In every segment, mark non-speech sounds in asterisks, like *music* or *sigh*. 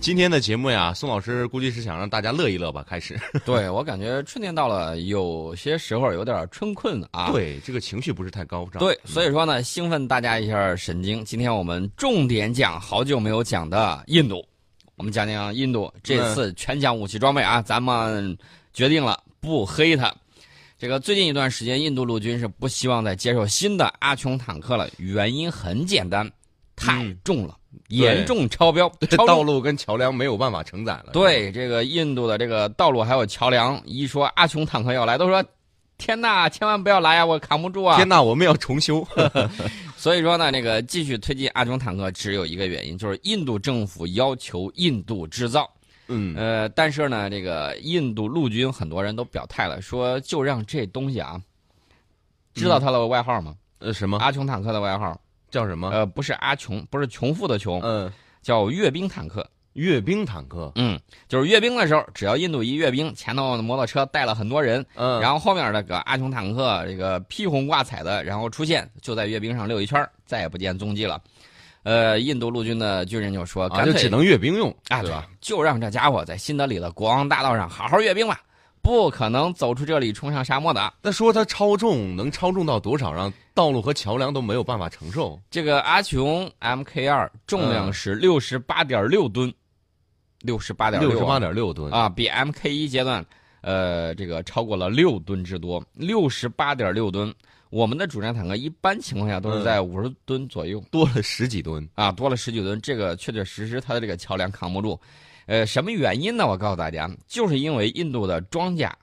今天的节目呀，宋老师估计是想让大家乐一乐吧。开始，*laughs* 对我感觉春天到了，有些时候有点春困啊。对，这个情绪不是太高涨。对，所以说呢，兴奋大家一下神经。今天我们重点讲好久没有讲的印度，我们讲讲印度这次全讲武器装备啊，咱们决定了不黑他。这个最近一段时间，印度陆军是不希望再接受新的阿琼坦克了，原因很简单，太重了。严重超标，道路跟桥梁没有办法承载了。对这个印度的这个道路还有桥梁，一说阿琼坦克要来，都说天呐，千万不要来呀，我扛不住啊！天呐，我们要重修。*laughs* *laughs* 所以说呢，这个继续推进阿琼坦克只有一个原因，就是印度政府要求印度制造。嗯，呃，但是呢，这个印度陆军很多人都表态了，说就让这东西啊，知道他的外号吗？呃，什么？阿琼坦克的外号。叫什么？呃，不是阿琼，不是穷富的穷，嗯，叫阅兵坦克。阅兵坦克，嗯，就是阅兵的时候，只要印度一阅兵，前头摩托车带了很多人，嗯，然后后面那个阿琼坦克，这个披红挂彩的，然后出现，就在阅兵上溜一圈，再也不见踪迹了。呃，印度陆军的军人就说，干脆就只能阅兵用，啊，对吧？就让这家伙在新德里的国王大道上好好阅兵吧。不可能走出这里冲向沙漠的。那说它超重，能超重到多少，让道路和桥梁都没有办法承受？这个阿琼 MK 二重量是六十八点六吨，六十八点六十八点六吨啊，比 MK 一阶段，呃，这个超过了六吨之多。六十八点六吨，我们的主战坦克一般情况下都是在五十吨左右，多了十几吨啊，多了十几吨。这个确确实实它的这个桥梁扛不住。呃，什么原因呢？我告诉大家，就是因为印度的装甲，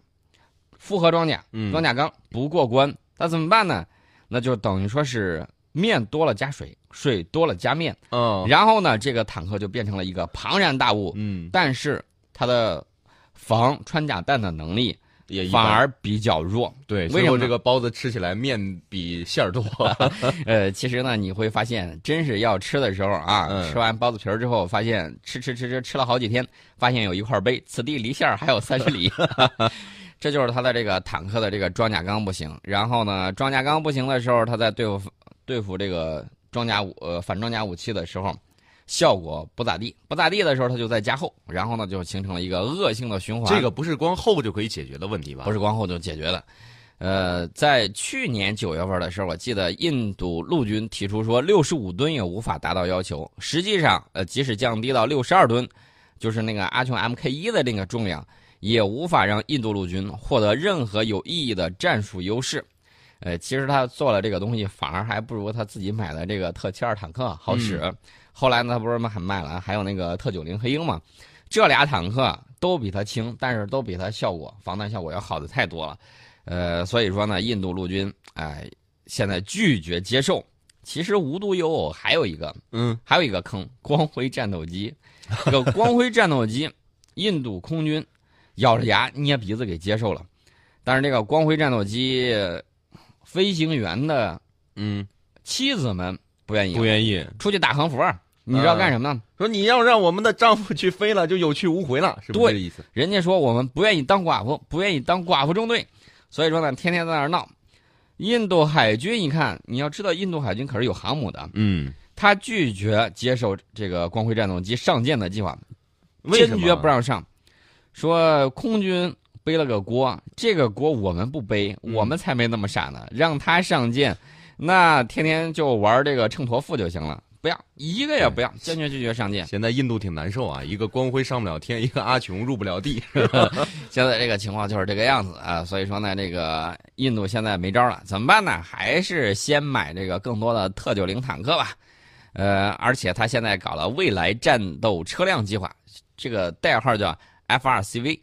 复合装甲，装甲钢不过关，那怎么办呢？那就等于说是面多了加水，水多了加面，嗯，然后呢，这个坦克就变成了一个庞然大物，嗯，但是它的防穿甲弹的能力。也反而比较弱，对，为什么这个包子吃起来面比馅儿多？*laughs* 呃，其实呢，你会发现，真是要吃的时候啊，吃完包子皮儿之后，发现吃吃吃吃吃了好几天，发现有一块碑，此地离馅儿还有三十里，*laughs* 这就是他的这个坦克的这个装甲钢不行。然后呢，装甲钢不行的时候，他在对付对付这个装甲武呃反装甲武器的时候。效果不咋地，不咋地的时候，它就在加厚，然后呢，就形成了一个恶性的循环。这个不是光厚就可以解决的问题吧？不是光厚就解决的。呃，在去年九月份的时候，我记得印度陆军提出说，六十五吨也无法达到要求。实际上，呃，即使降低到六十二吨，就是那个阿琼 MK 一的那个重量，也无法让印度陆军获得任何有意义的战术优势。呃，其实他做了这个东西，反而还不如他自己买的这个特七二坦克好使。后来呢，他不是还卖了，还有那个特九零黑鹰嘛，这俩坦克都比它轻，但是都比它效果防弹效果要好的太多了。呃，所以说呢，印度陆军哎现在拒绝接受。其实无独有偶，还有一个，嗯，还有一个坑——光辉战斗机。这个光辉战斗机，*laughs* 印度空军咬着牙捏鼻子给接受了，但是这个光辉战斗机飞行员的嗯妻子们不愿意，不愿意出去打横幅。你知道干什么呢？说你要让我们的丈夫去飞了，就有去无回了，是不是这意思？人家说我们不愿意当寡妇，不愿意当寡妇中队，所以说呢，天天在那儿闹。印度海军一看，你要知道，印度海军可是有航母的，嗯，他拒绝接受这个光辉战斗机上舰的计划，坚决不让上，说空军背了个锅，这个锅我们不背，我们才没那么傻呢，让他上舰，那天天就玩这个秤砣腹就行了。不要一个也不要，坚决拒绝上舰。现在印度挺难受啊，一个光辉上不了天，一个阿琼入不了地。*laughs* 现在这个情况就是这个样子啊，所以说呢，这个印度现在没招了，怎么办呢？还是先买这个更多的特九零坦克吧。呃，而且他现在搞了未来战斗车辆计划，这个代号叫 F2CV。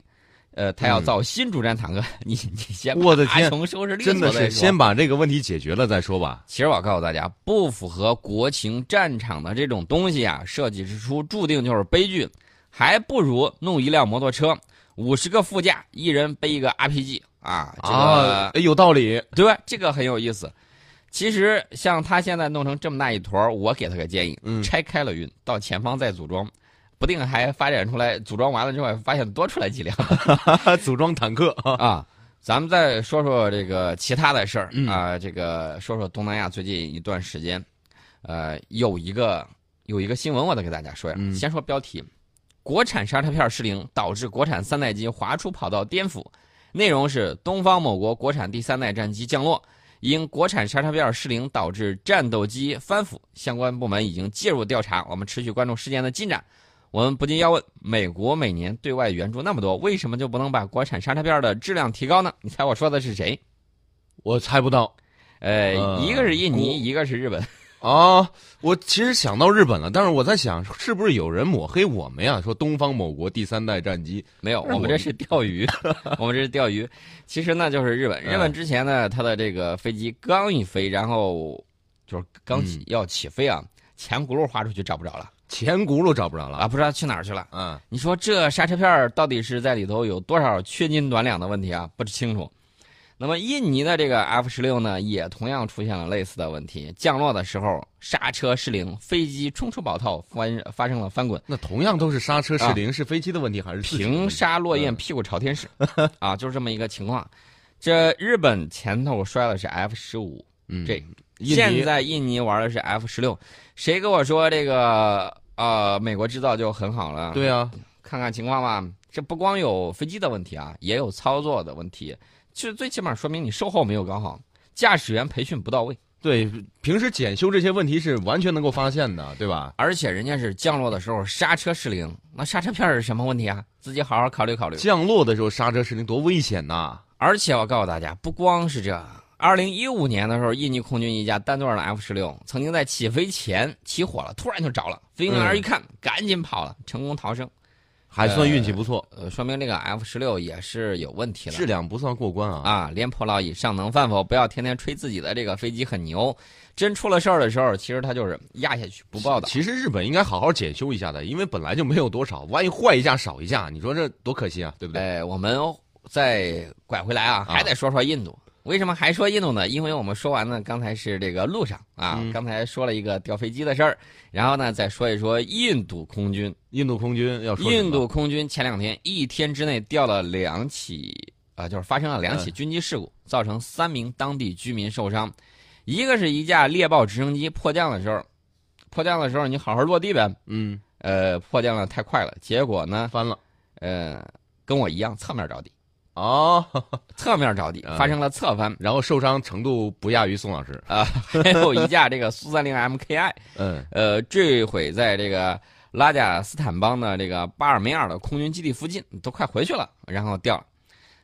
呃，他要造新主战坦克，*laughs* 你你先我的天，收拾真的是先把这个问题解决了再说吧。其实我告诉大家，不符合国情战场的这种东西啊，设计之初注定就是悲剧，还不如弄一辆摩托车，五十个副驾，一人背一个 RPG 啊，这个有道理，对吧？这个很有意思。其实像他现在弄成这么大一坨，我给他个建议，拆开了运，到前方再组装。不定还发展出来，组装完了之后发现多出来几辆，*laughs* 组装坦克啊！咱们再说说这个其他的事儿啊，这个说说东南亚最近一段时间，呃，有一个有一个新闻，我得给大家说呀。先说标题，国产刹车片失灵，导致国产三代机滑出跑道颠覆。内容是东方某国国产第三代战机降落，因国产刹车片失灵导致战斗机翻覆，相关部门已经介入调查。我们持续关注事件的进展。我们不禁要问：美国每年对外援助那么多，为什么就不能把国产刹车片的质量提高呢？你猜我说的是谁？我猜不到。呃，呃一个是印尼，一个是日本。*laughs* 啊，我其实想到日本了，但是我在想，是不是有人抹黑我们呀？说东方某国第三代战机，没有，我我们这是钓鱼，*laughs* 我们这是钓鱼。其实呢，就是日本，日本嗯之前呢，它的这个飞机刚一飞，然后就是刚起、嗯要起飞啊，前轱辘滑出去找不着了前轱辘找不着了啊，不知道去哪儿去了。嗯，你说这刹车片到底是在里头有多少缺斤短两的问题啊？不清楚。那么印尼的这个 F 十六呢，也同样出现了类似的问题，降落的时候刹车失灵，飞机冲出跑道，翻发生了翻滚。那同样都是刹车失灵，是飞机的问题还是平沙落雁，屁股朝天使，啊，就是这么一个情况。这日本前头摔的是 F 十五，嗯，这现在印尼玩的是 F 十六，谁跟我说这个呃美国制造就很好了？，对啊，看看情况吧。这不光有飞机的问题啊，也有操作的问题。其实最起码说明你售后没有搞好，驾驶员培训不到位，对，平时检修这些问题是完全能够发现的，对吧？而且人家是降落的时候刹车失灵，那刹车片儿是什么问题啊？自己好好考虑考虑。降落的时候刹车失灵多危险呐！而且我告诉大家，不光是这，二零一五年的时候，印尼空军一架单座的 F 十六曾经在起飞前起火了，突然就着了，飞行员一看，赶紧跑了，成功逃生。还算运气不错，呃，说明这个 F 十六也是有问题了。质量不算过关啊。啊，廉颇老矣，尚能饭否？不要天天吹自己的这个飞机很牛，真出了事儿的时候，其实它就是压下去不报道。其实日本应该好好检修一下的，因为本来就没有多少，万一坏一架少一架，你说这多可惜啊，对不对？哎，我们再拐回来啊，还得说说印度。为什么还说印度呢？因为我们说完呢，刚才是这个路上啊，嗯刚才说了一个掉飞机的事儿，然后呢再说一说印度空军。印度空军要说印度空军前两天一天之内掉了两起啊、就是发生了两起嗯军机事故，造成三名当地居民受伤。一个是一架猎豹直升机迫降的时候，迫降的时候你好好落地呗，嗯呃，迫降的太快了，结果呢，翻了呃，跟我一样侧面着地，哦，侧面着地嗯发生了侧翻。然后受伤程度不亚于宋老师。啊，还有一架这个苏三零 MKI，嗯呃，坠毁在这个拉贾斯坦邦的这个巴尔梅尔的空军基地附近，都快回去了，然后掉了。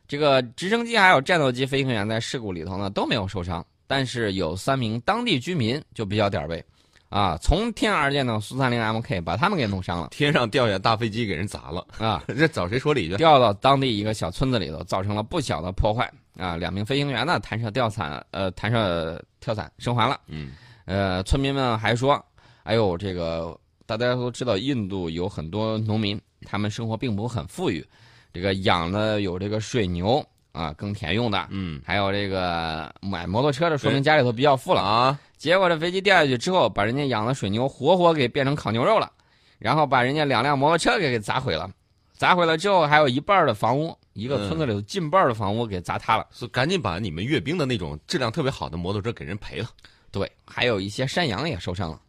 这个直升机还有战斗机飞行员在事故里头呢都没有受伤，但是有三名当地居民就比较点儿背，啊，从天而降的苏三零 MK 把他们给弄伤了天上掉下大飞机给人砸了，啊，*laughs* 这找谁说理去？掉到当地一个小村子里头，造成了不小的破坏啊。两名飞行员呢弹射吊伞，呃，弹射跳伞生还了。嗯呃，村民们还说，哎呦，这个大家都知道，印度有很多农民，他们生活并不很富裕，这个养的有这个水牛啊，耕田用的，嗯还有这个买摩托车的，说明家里头比较富了。啊，结果这飞机掉下去之后，把人家养的水牛活活给变成烤牛肉了，然后把人家两辆摩托车给给砸毁了，砸毁了之后，还有一半的房屋，一个村子里头近半的房屋给砸塌了。所以赶紧把你们阅兵的那种质量特别好的摩托车给人赔了。对，还有一些山羊也受伤了。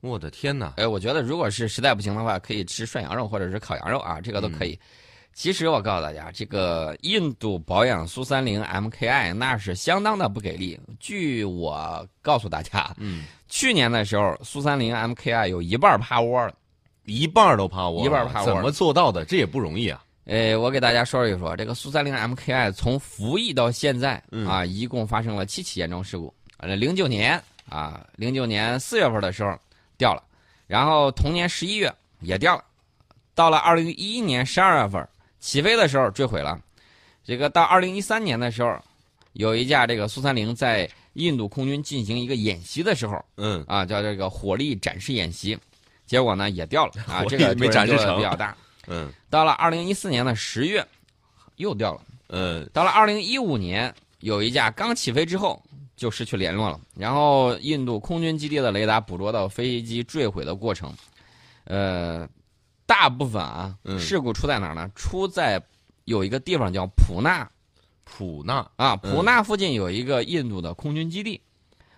我的天哪！哎，我觉得如果是实在不行的话，可以吃涮羊肉或者是烤羊肉啊，这个都可以。其实我告诉大家，这个印度保养苏三零 MKI 那是相当的不给力。据我告诉大家，嗯，去年的时候苏三零 MKI 有一半趴窝了。一半都趴窝了，一半趴窝怎么做到的？这也不容易啊。呃，我给大家说一说，这个苏三零 MKI 从服役到现在嗯啊，一共发生了七起严重事故。呃，零九年啊，零九年四月份的时候掉了，然后同年十一月也掉了，到了二零一一年十二月份起飞的时候坠毁了。这个到二零一三年的时候，有一架这个苏三零在印度空军进行一个演习的时候嗯，啊，叫这个火力展示演习，结果呢也掉了啊，这个没展示成比较大。嗯到了二零一四年的十月，又掉了。嗯到了二零一五年，有一架刚起飞之后就失去联络了。然后印度空军基地的雷达捕捉到飞机坠毁的过程。呃，大部分啊，嗯事故出在哪儿呢？出在有一个地方叫普纳普纳啊，嗯普纳附近有一个印度的空军基地。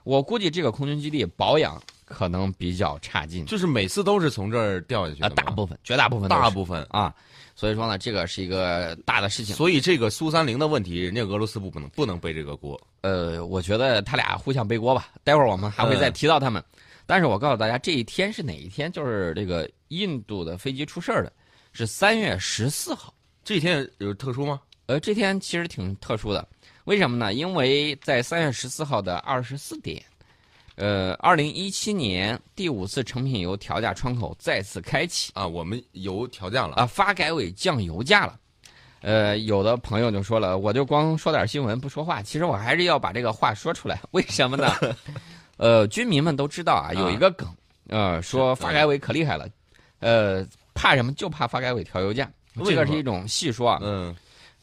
我估计这个空军基地保养可能比较差劲就是每次都是从这儿掉下去啊，的吗大部分绝大部分大部分。啊，所以说呢，这个是一个大的事情。所以这个苏三零的问题，人家俄罗斯不不能不能背这个锅。呃，我觉得他俩互相背锅吧，待会儿我们还会再提到他们。但是我告诉大家，这一天是哪一天？就是这个印度的飞机出事儿的，是三月十四号。这一天有特殊吗？呃，这天其实挺特殊的，为什么呢？因为在三月十四号的二十四点，呃，二零一七年第五次成品油调价窗口再次开启啊，我们油调价了啊，发改委降油价了。呃，有的朋友就说了，我就光说点新闻不说话，其实我还是要把这个话说出来。为什么呢？呃，军民们都知道啊，有一个梗，呃，说发改委可厉害了，呃，怕什么？就怕发改委调油价，这个是一种戏说啊。嗯，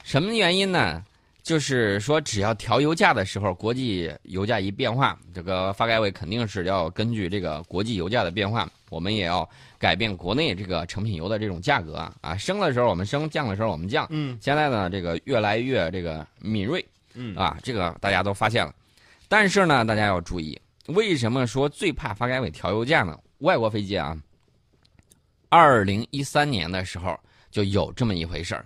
什么原因呢？就是说，只要调油价的时候，国际油价一变化，这个发改委肯定是要根据这个国际油价的变化，我们也要改变国内这个成品油的这种价格啊啊，升的时候我们升，降的时候我们降。嗯，现在呢，这个越来越这个敏锐，嗯啊，这个大家都发现了。但是呢，大家要注意，为什么说最怕发改委调油价呢？外国飞机啊，二零一三年的时候就有这么一回事儿，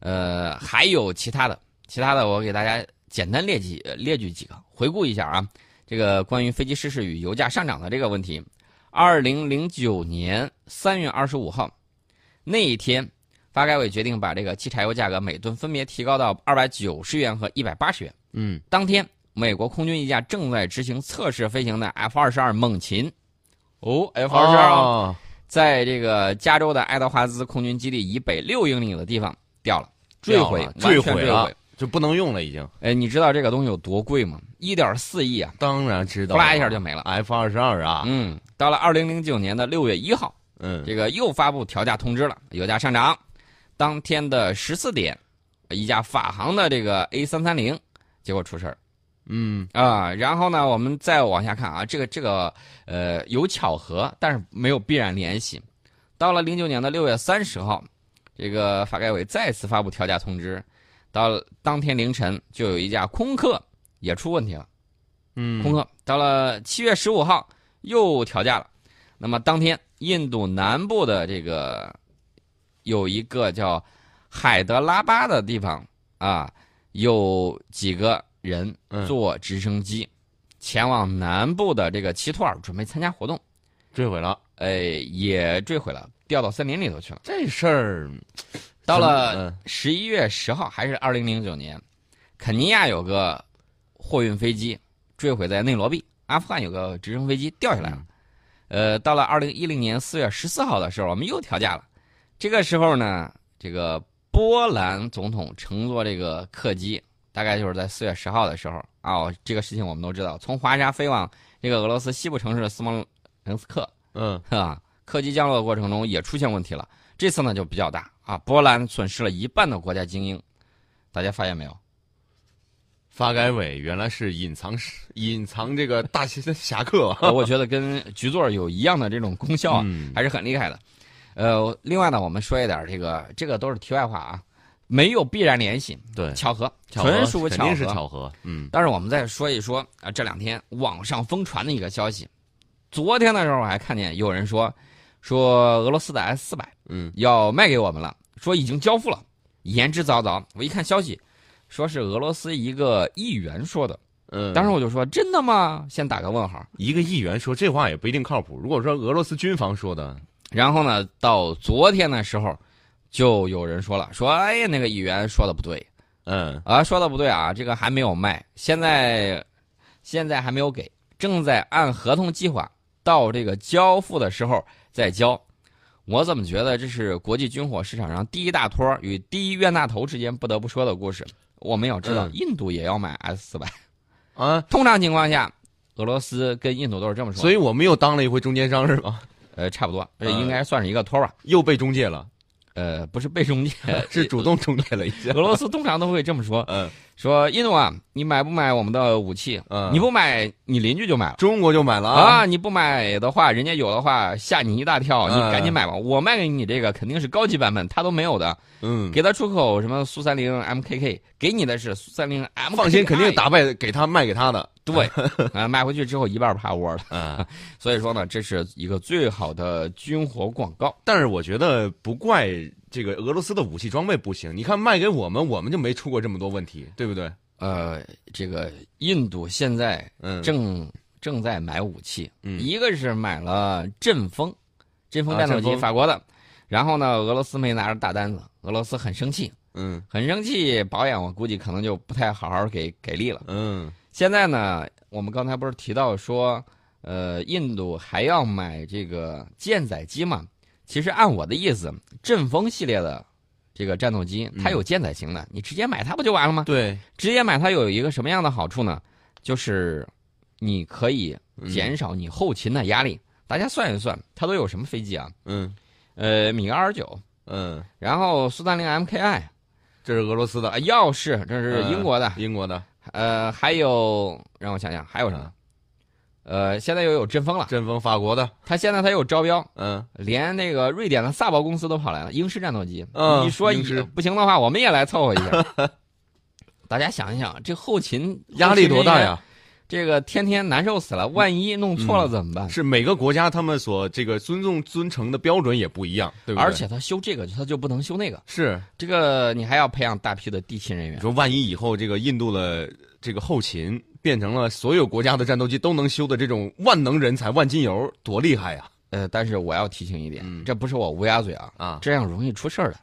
呃，还有其他的。其他的我给大家简单列举列举几个，回顾一下啊。这个关于飞机失事与油价上涨的这个问题，二零零九年三月二十五号那一天，发改委决定把这个汽柴油价格每吨分别提高到二百九十元和一百八十元。嗯，当天，美国空军一架正在执行测试飞行的 F 二十二猛禽，哦，F 二十二，在这个加州的爱德华兹空军基地以北六英里的地方掉了，坠毁，坠毁了。就不能用了，已经。哎，你知道这个东西有多贵吗？一点四亿啊！当然知道。呼啦一下就没了。F 二十二啊，嗯，到了二零零九年的六月一号，嗯，这个又发布调价通知了，油价上涨。当天的十四点，一架法航的这个 A 三三零，结果出事儿。嗯啊，然后呢，我们再往下看啊，这个这个呃有巧合，但是没有必然联系。到了零九年的六月三十号，这个发改委再次发布调价通知。到当天凌晨，就有一架空客也出问题了。嗯，空客到了七月十五号又调价了。那么当天，印度南部的这个有一个叫海德拉巴的地方啊，有几个人坐直升机前往南部的这个奇图尔，准备参加活动，坠毁了。哎，也坠毁了，掉到森林里头去了。这事儿。到了十一月十号，还是二零零九年，肯尼亚有个货运飞机坠毁在内罗毕，阿富汗有个直升飞机掉下来了。呃，到了二零一零年四月十四号的时候，我们又调价了。这个时候呢，这个波兰总统乘坐这个客机，大概就是在四月十号的时候啊，这个事情我们都知道，从华沙飞往这个俄罗斯西部城市斯摩棱斯克，嗯，*laughs* 啊，客机降落的过程中也出现问题了。这次呢就比较大啊，波兰损失了一半的国家精英，大家发现没有？发改委原来是隐藏隐藏这个大侠客，我觉得跟局座有一样的这种功效啊，嗯、还是很厉害的。呃，另外呢，我们说一点这个，这个都是题外话啊，没有必然联系，对，巧合，纯属巧合，肯定是巧合。嗯，但是我们再说一说啊，这两天网上疯传的一个消息，昨天的时候我还看见有人说。说俄罗斯的 S 四百，嗯，要卖给我们了，说已经交付了，言之凿凿。我一看消息，说是俄罗斯一个议员说的，嗯，当时我就说真的吗？先打个问号。一个议员说这话也不一定靠谱。如果说俄罗斯军方说的，然后呢，到昨天的时候，就有人说了，说哎呀，那个议员说的不对，嗯啊，说的不对啊，这个还没有卖，现在现在还没有给，正在按合同计划到这个交付的时候。再交，我怎么觉得这是国际军火市场上第一大托与第一冤大头之间不得不说的故事？我们要知道，嗯、印度也要买 S 四百，啊，通常情况下，俄罗斯跟印度都是这么说，所以我们又当了一回中间商是吧？呃，差不多，这应该算是一个托吧、嗯，又被中介了。呃，不是被中介，*laughs* 是主动中介了一下。*laughs* 俄罗斯通常都会这么说，嗯，说印度啊，你买不买我们的武器？嗯你不买，你邻居就买了。中国就买了啊！你不买的话，人家有的话吓你一大跳，你嗯赶紧买吧。我卖给你这个肯定是高级版本，他都没有的。嗯，给他出口什么苏三零 MKK，给你的是苏三零 M，放心，肯定打败给他卖给他的。对，*laughs* 啊，卖回去之后一半趴窝了。啊，*laughs* 所以说呢，这是一个最好的军火广告。但是我觉得不怪这个俄罗斯的武器装备不行，你看卖给我们，我们就没出过这么多问题，对不对？呃，这个印度现在嗯，正正在买武器，嗯一个是买了阵风，阵风啊战斗机，法国的。然后呢，俄罗斯没拿着大单子，俄罗斯很生气，嗯很生气，保养我估计可能就不太好好给给力了。嗯现在呢，我们刚才不是提到说，呃，印度还要买这个舰载机嘛？其实按我的意思，阵风系列的这个战斗机，它有舰载型的，你直接买它不就完了吗？对，直接买它有一个什么样的好处呢？就是你可以嗯减少你后勤的压力。大家算一算，它都有什么飞机啊？嗯呃，米格二十九，嗯，然后苏三零 MKI 这是俄罗斯的啊，，耀式这是英国的，英国的呃，还有让我想想还有什么？呃，现在又有阵风了，阵风，法国的，他现在他有招标，嗯连那个瑞典的萨博公司都跑来了，英式战斗机。嗯你说你不行的话，我们也来凑合一下。*laughs* 大家想一想，这后勤压力多大？呀？这个天天难受死了，万一弄错了怎么办？是每个国家他们所这个尊重尊崇的标准也不一样，对不对？而且他修这个，他就不能修那个。是这个你还要培养大批的地勤人员。你说，万一以后这个印度的这个后勤变成了所有国家的战斗机都能修的这种万能人才、万金油，多厉害呀！呃，但是我要提醒一点，嗯这不是我乌鸦嘴啊，啊，这样容易出事儿的。